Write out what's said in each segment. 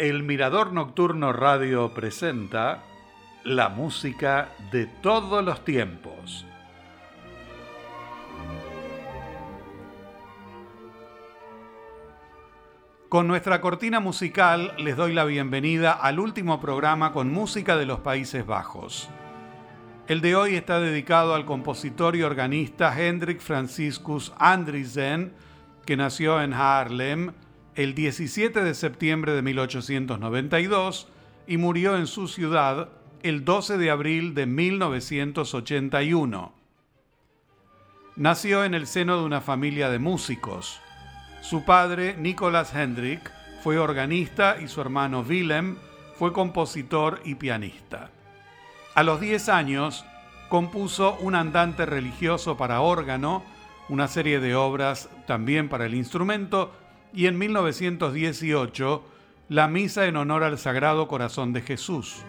El Mirador Nocturno Radio presenta la música de todos los tiempos. Con nuestra cortina musical les doy la bienvenida al último programa con música de los Países Bajos. El de hoy está dedicado al compositor y organista Hendrik Franciscus Andriessen, que nació en Haarlem el 17 de septiembre de 1892 y murió en su ciudad el 12 de abril de 1981. Nació en el seno de una familia de músicos. Su padre, Nicolas Hendrik, fue organista y su hermano Willem fue compositor y pianista. A los 10 años, compuso un andante religioso para órgano, una serie de obras también para el instrumento y en 1918 la Misa en honor al Sagrado Corazón de Jesús.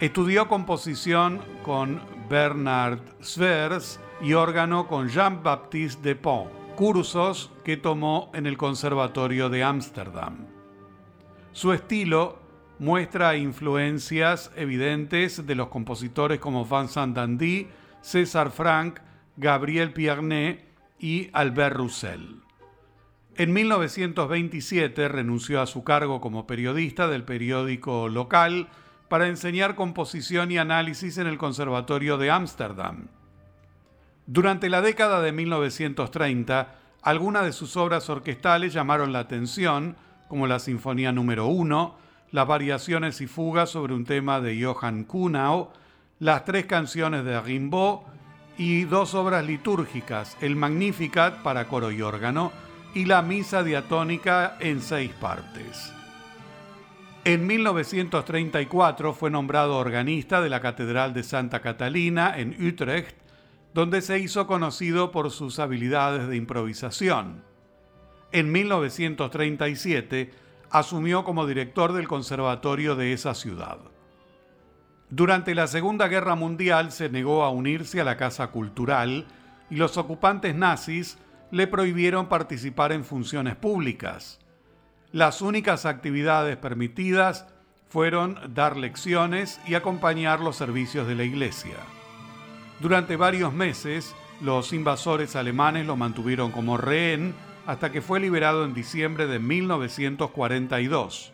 Estudió composición con Bernard Svers y órgano con Jean-Baptiste Depont, cursos que tomó en el Conservatorio de Ámsterdam. Su estilo muestra influencias evidentes de los compositores como Vincent Dandy, César Franck, Gabriel Piernet y Albert Roussel. En 1927 renunció a su cargo como periodista del periódico local para enseñar composición y análisis en el Conservatorio de Ámsterdam. Durante la década de 1930, algunas de sus obras orquestales llamaron la atención, como la Sinfonía número 1, las variaciones y fugas sobre un tema de Johann Kuhnau, las tres canciones de Rimbaud y dos obras litúrgicas, el Magnificat para coro y órgano y la misa diatónica en seis partes. En 1934 fue nombrado organista de la Catedral de Santa Catalina en Utrecht, donde se hizo conocido por sus habilidades de improvisación. En 1937 asumió como director del conservatorio de esa ciudad. Durante la Segunda Guerra Mundial se negó a unirse a la Casa Cultural y los ocupantes nazis le prohibieron participar en funciones públicas. Las únicas actividades permitidas fueron dar lecciones y acompañar los servicios de la iglesia. Durante varios meses, los invasores alemanes lo mantuvieron como rehén hasta que fue liberado en diciembre de 1942.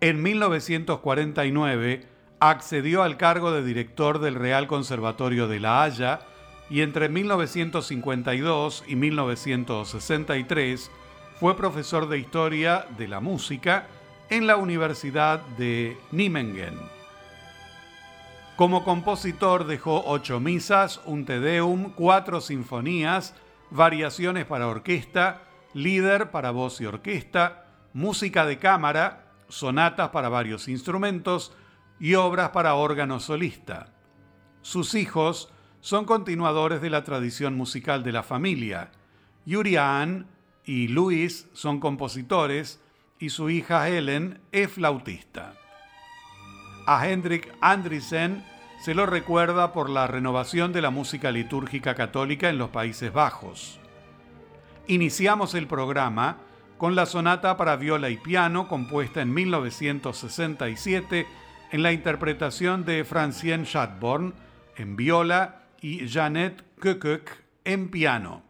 En 1949 accedió al cargo de director del Real Conservatorio de La Haya y entre 1952 y 1963 fue profesor de Historia de la Música en la Universidad de Nijmegen. Como compositor dejó ocho misas, un Te Deum, cuatro sinfonías, variaciones para orquesta, líder para voz y orquesta, música de cámara, sonatas para varios instrumentos y obras para órgano solista. Sus hijos son continuadores de la tradición musical de la familia. Yurian y Luis son compositores y su hija Helen es flautista. A Hendrik Andriessen se lo recuerda por la renovación de la música litúrgica católica en los Países Bajos. Iniciamos el programa con la sonata para viola y piano compuesta en 1967 en la interpretación de Francien Schadborn en viola y Janet Kökök en piano.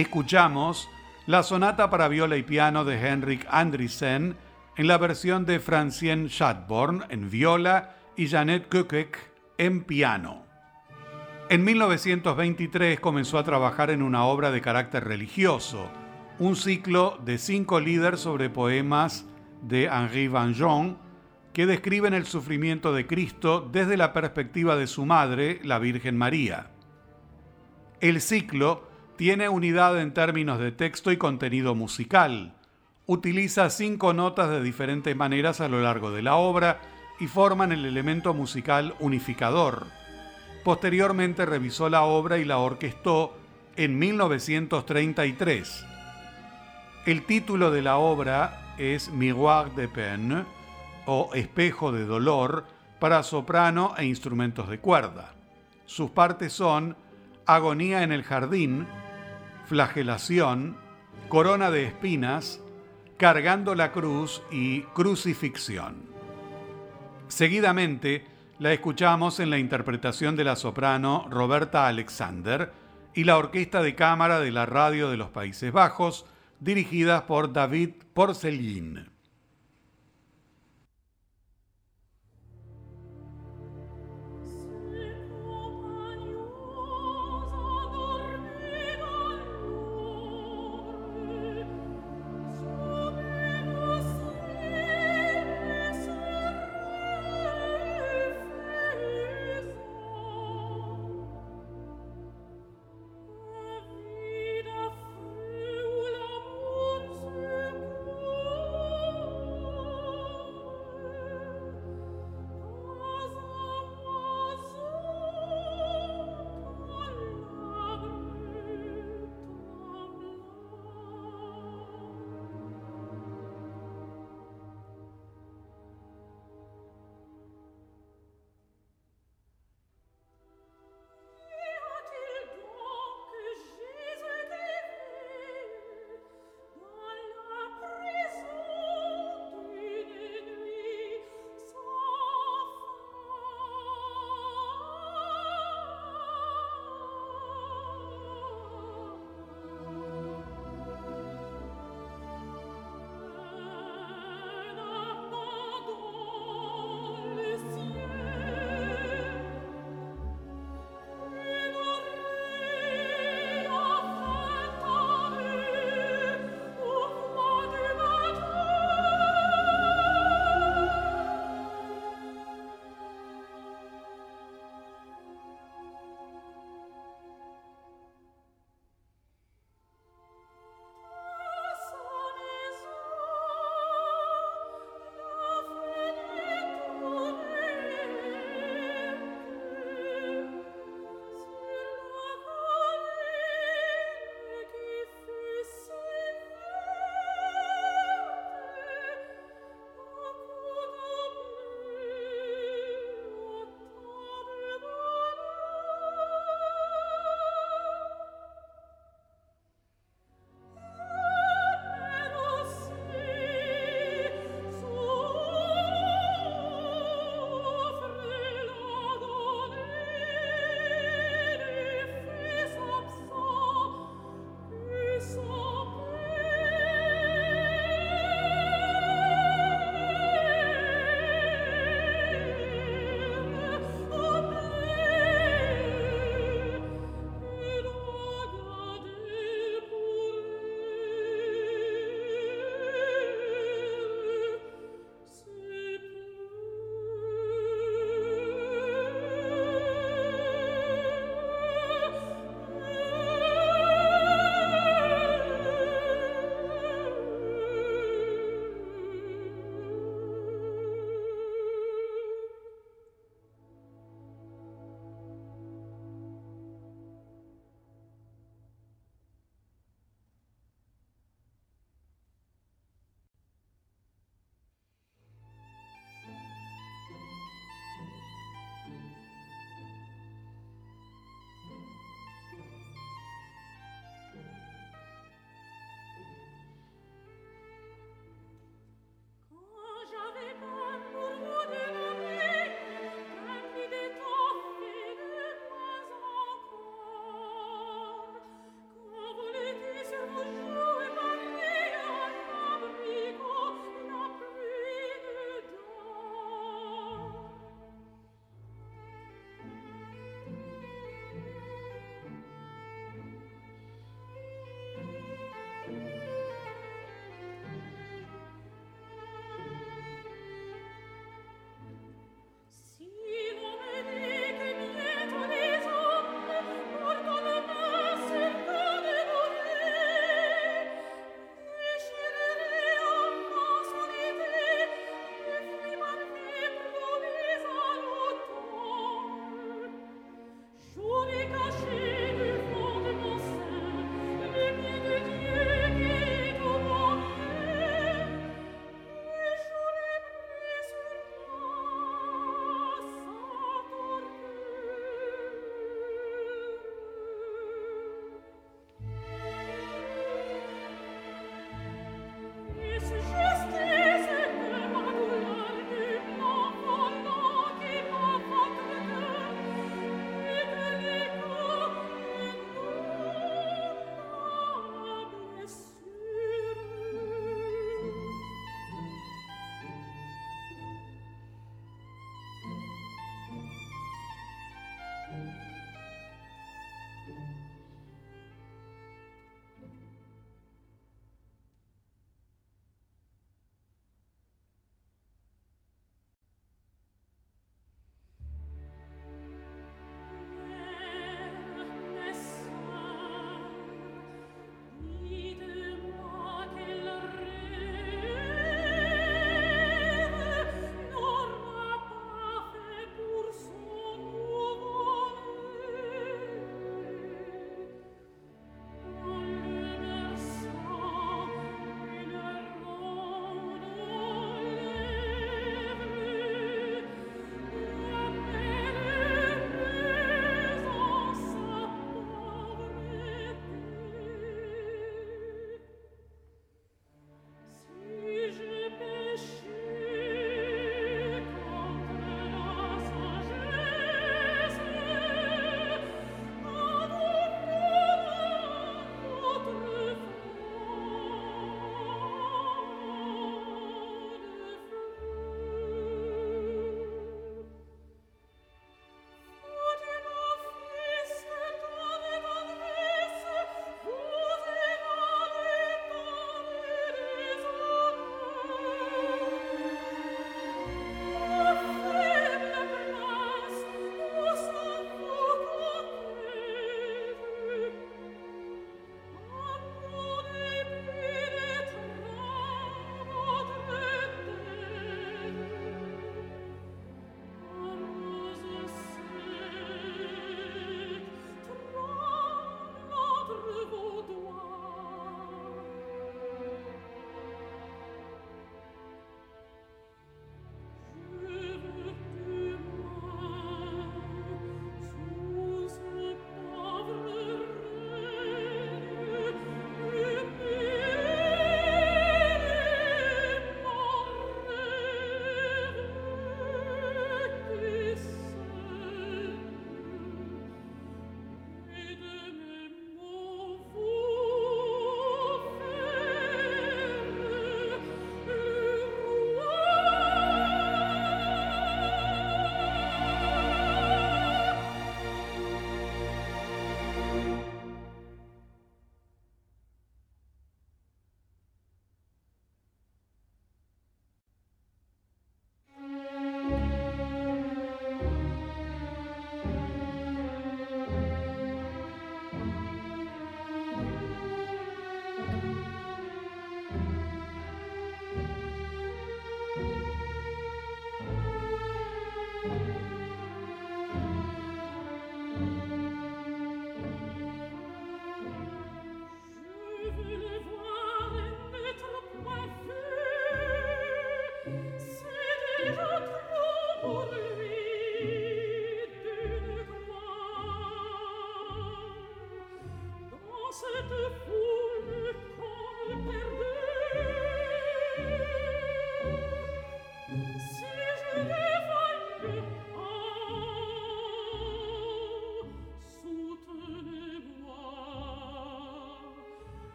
Escuchamos la sonata para viola y piano de Henrik Andriessen en la versión de Francien Schadborn en viola y Janet Kukek en piano. En 1923 comenzó a trabajar en una obra de carácter religioso, un ciclo de cinco líderes sobre poemas de Henri Van que describen el sufrimiento de Cristo desde la perspectiva de su madre, la Virgen María. El ciclo tiene unidad en términos de texto y contenido musical. Utiliza cinco notas de diferentes maneras a lo largo de la obra y forman el elemento musical unificador. Posteriormente revisó la obra y la orquestó en 1933. El título de la obra es Miroir de Peine o Espejo de Dolor para soprano e instrumentos de cuerda. Sus partes son Agonía en el Jardín, Flagelación, Corona de Espinas, Cargando la Cruz y Crucifixión. Seguidamente, la escuchamos en la interpretación de la soprano Roberta Alexander y la Orquesta de Cámara de la Radio de los Países Bajos, dirigidas por David Porcelin.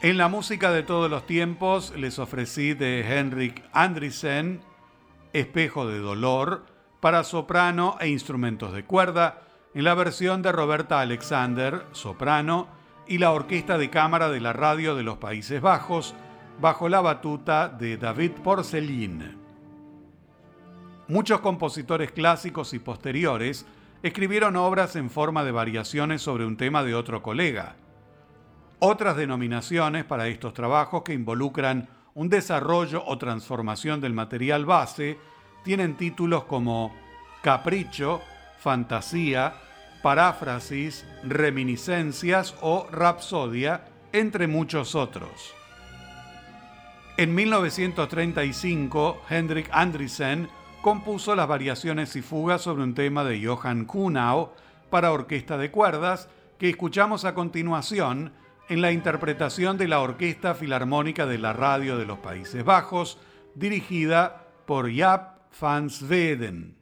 En la música de todos los tiempos les ofrecí de Henrik Andrisen, Espejo de Dolor, para soprano e instrumentos de cuerda, en la versión de Roberta Alexander, soprano, y la Orquesta de Cámara de la Radio de los Países Bajos, bajo la batuta de David Porcellin. Muchos compositores clásicos y posteriores escribieron obras en forma de variaciones sobre un tema de otro colega. Otras denominaciones para estos trabajos que involucran un desarrollo o transformación del material base tienen títulos como Capricho, Fantasía, Paráfrasis, Reminiscencias o Rapsodia, entre muchos otros. En 1935, Hendrik Andriessen compuso las variaciones y fugas sobre un tema de Johann Kuhnau para orquesta de cuerdas que escuchamos a continuación en la interpretación de la Orquesta Filarmónica de la Radio de los Países Bajos, dirigida por Jaap van Zweden.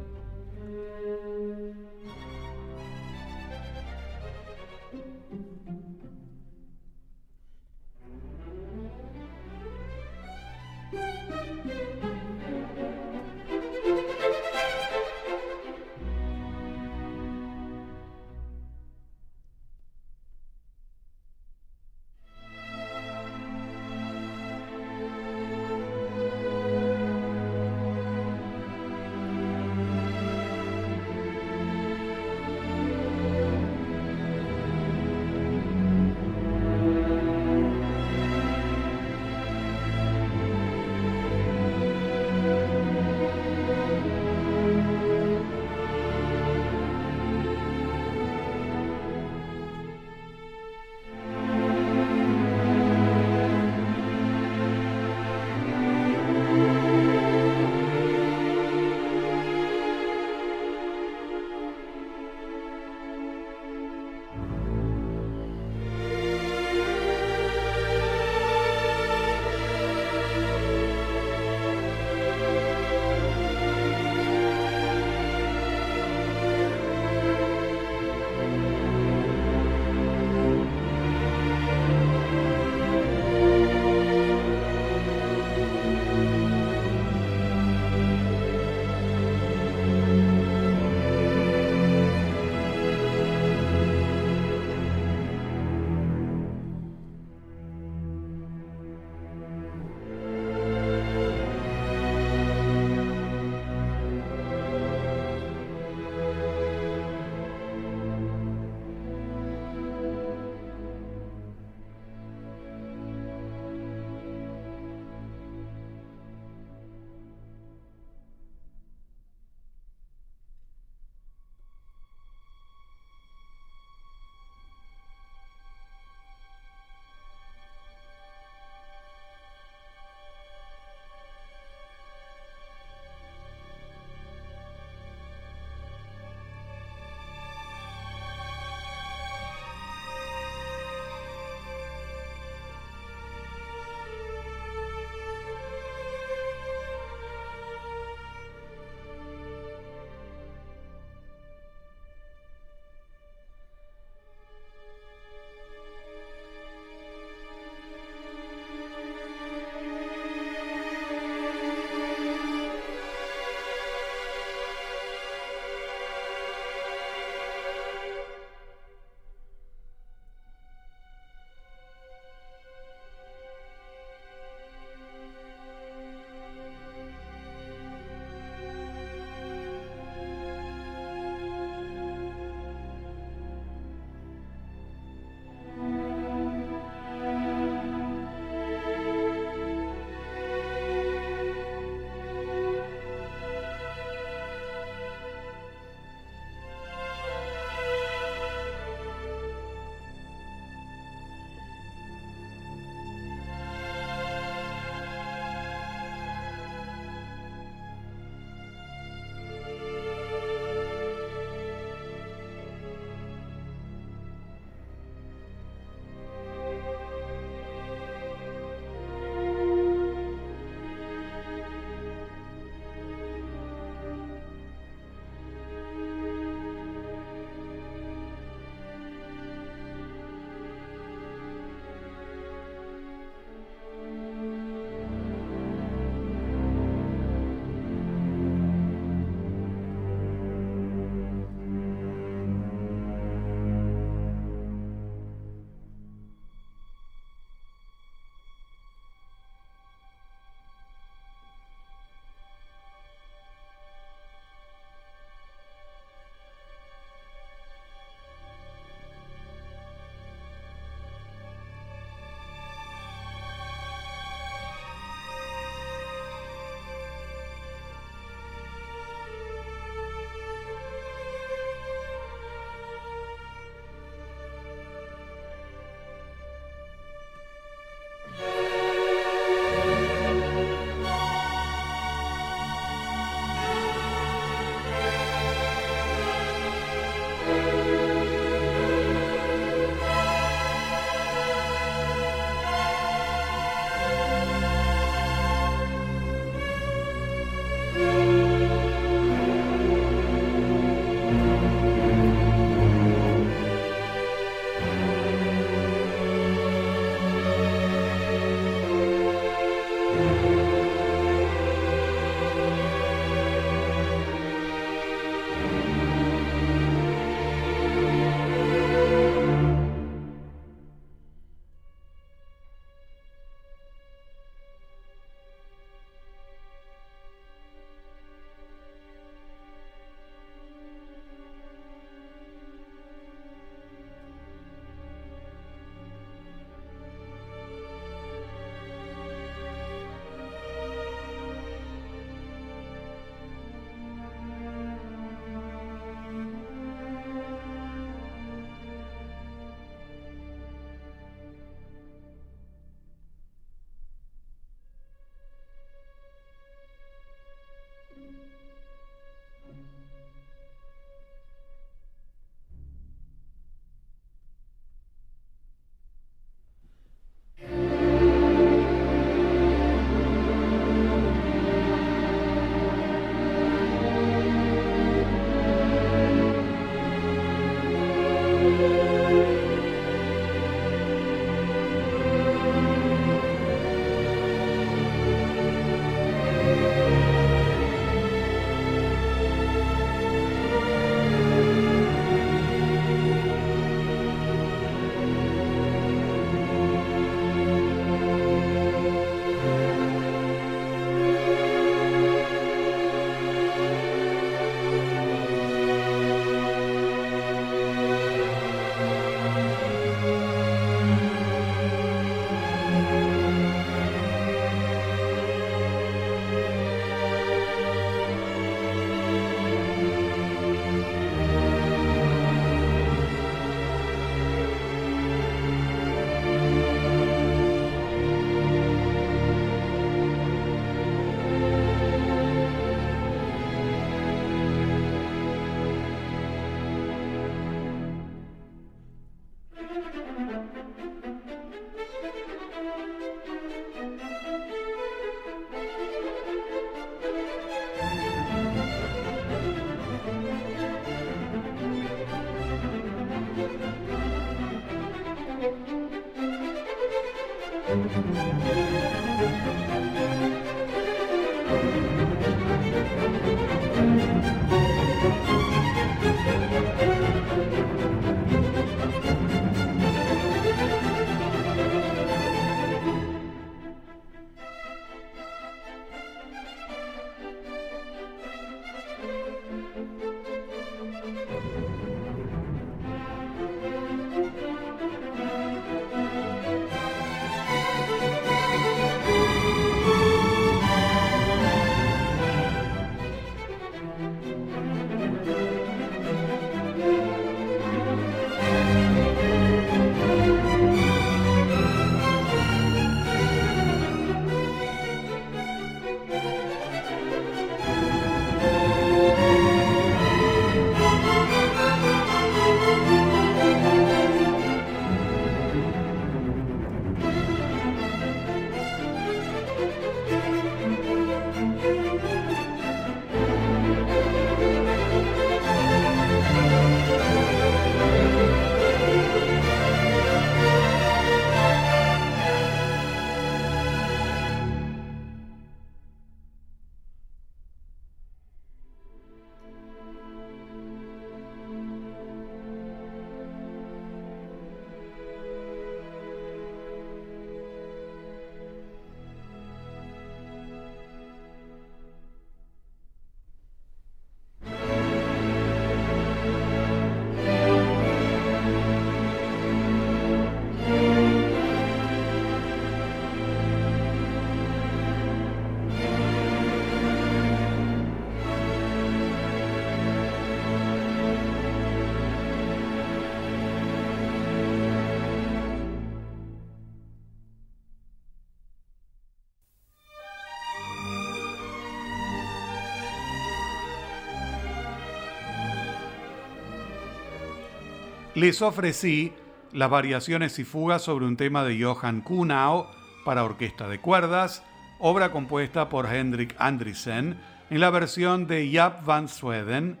Les ofrecí las variaciones y fugas sobre un tema de Johann Kuhnau para orquesta de cuerdas, obra compuesta por Hendrik Andriessen en la versión de Jaap van Sweden,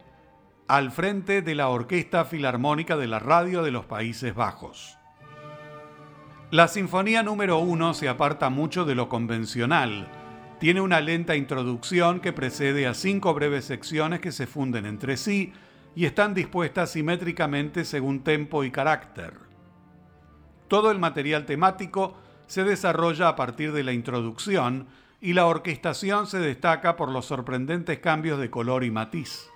al frente de la Orquesta Filarmónica de la Radio de los Países Bajos. La Sinfonía número 1 se aparta mucho de lo convencional. Tiene una lenta introducción que precede a cinco breves secciones que se funden entre sí y están dispuestas simétricamente según tempo y carácter. Todo el material temático se desarrolla a partir de la introducción y la orquestación se destaca por los sorprendentes cambios de color y matiz.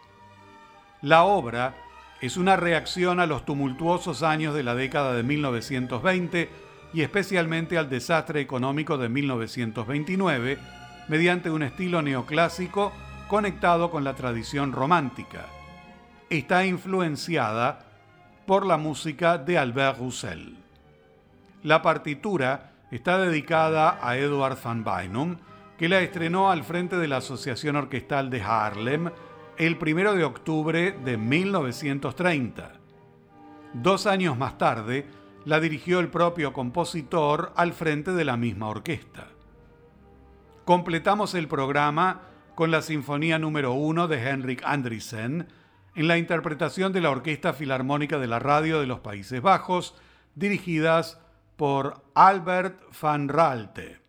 La obra es una reacción a los tumultuosos años de la década de 1920 y especialmente al desastre económico de 1929 mediante un estilo neoclásico conectado con la tradición romántica. Está influenciada por la música de Albert Roussel. La partitura está dedicada a Eduard van Beinum, que la estrenó al frente de la Asociación Orquestal de Haarlem el 1 de octubre de 1930. Dos años más tarde, la dirigió el propio compositor al frente de la misma orquesta. Completamos el programa con la Sinfonía número 1 de Henrik Andriessen, en la interpretación de la Orquesta Filarmónica de la Radio de los Países Bajos, dirigidas por Albert van Raalte.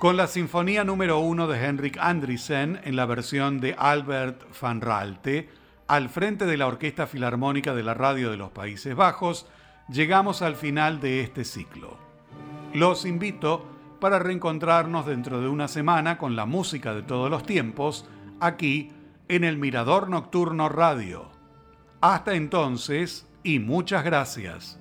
Con la Sinfonía número 1 de Henrik Andriessen en la versión de Albert van Raalte, al frente de la Orquesta Filarmónica de la Radio de los Países Bajos, llegamos al final de este ciclo. Los invito para reencontrarnos dentro de una semana con la música de todos los tiempos, aquí en el Mirador Nocturno Radio. Hasta entonces y muchas gracias.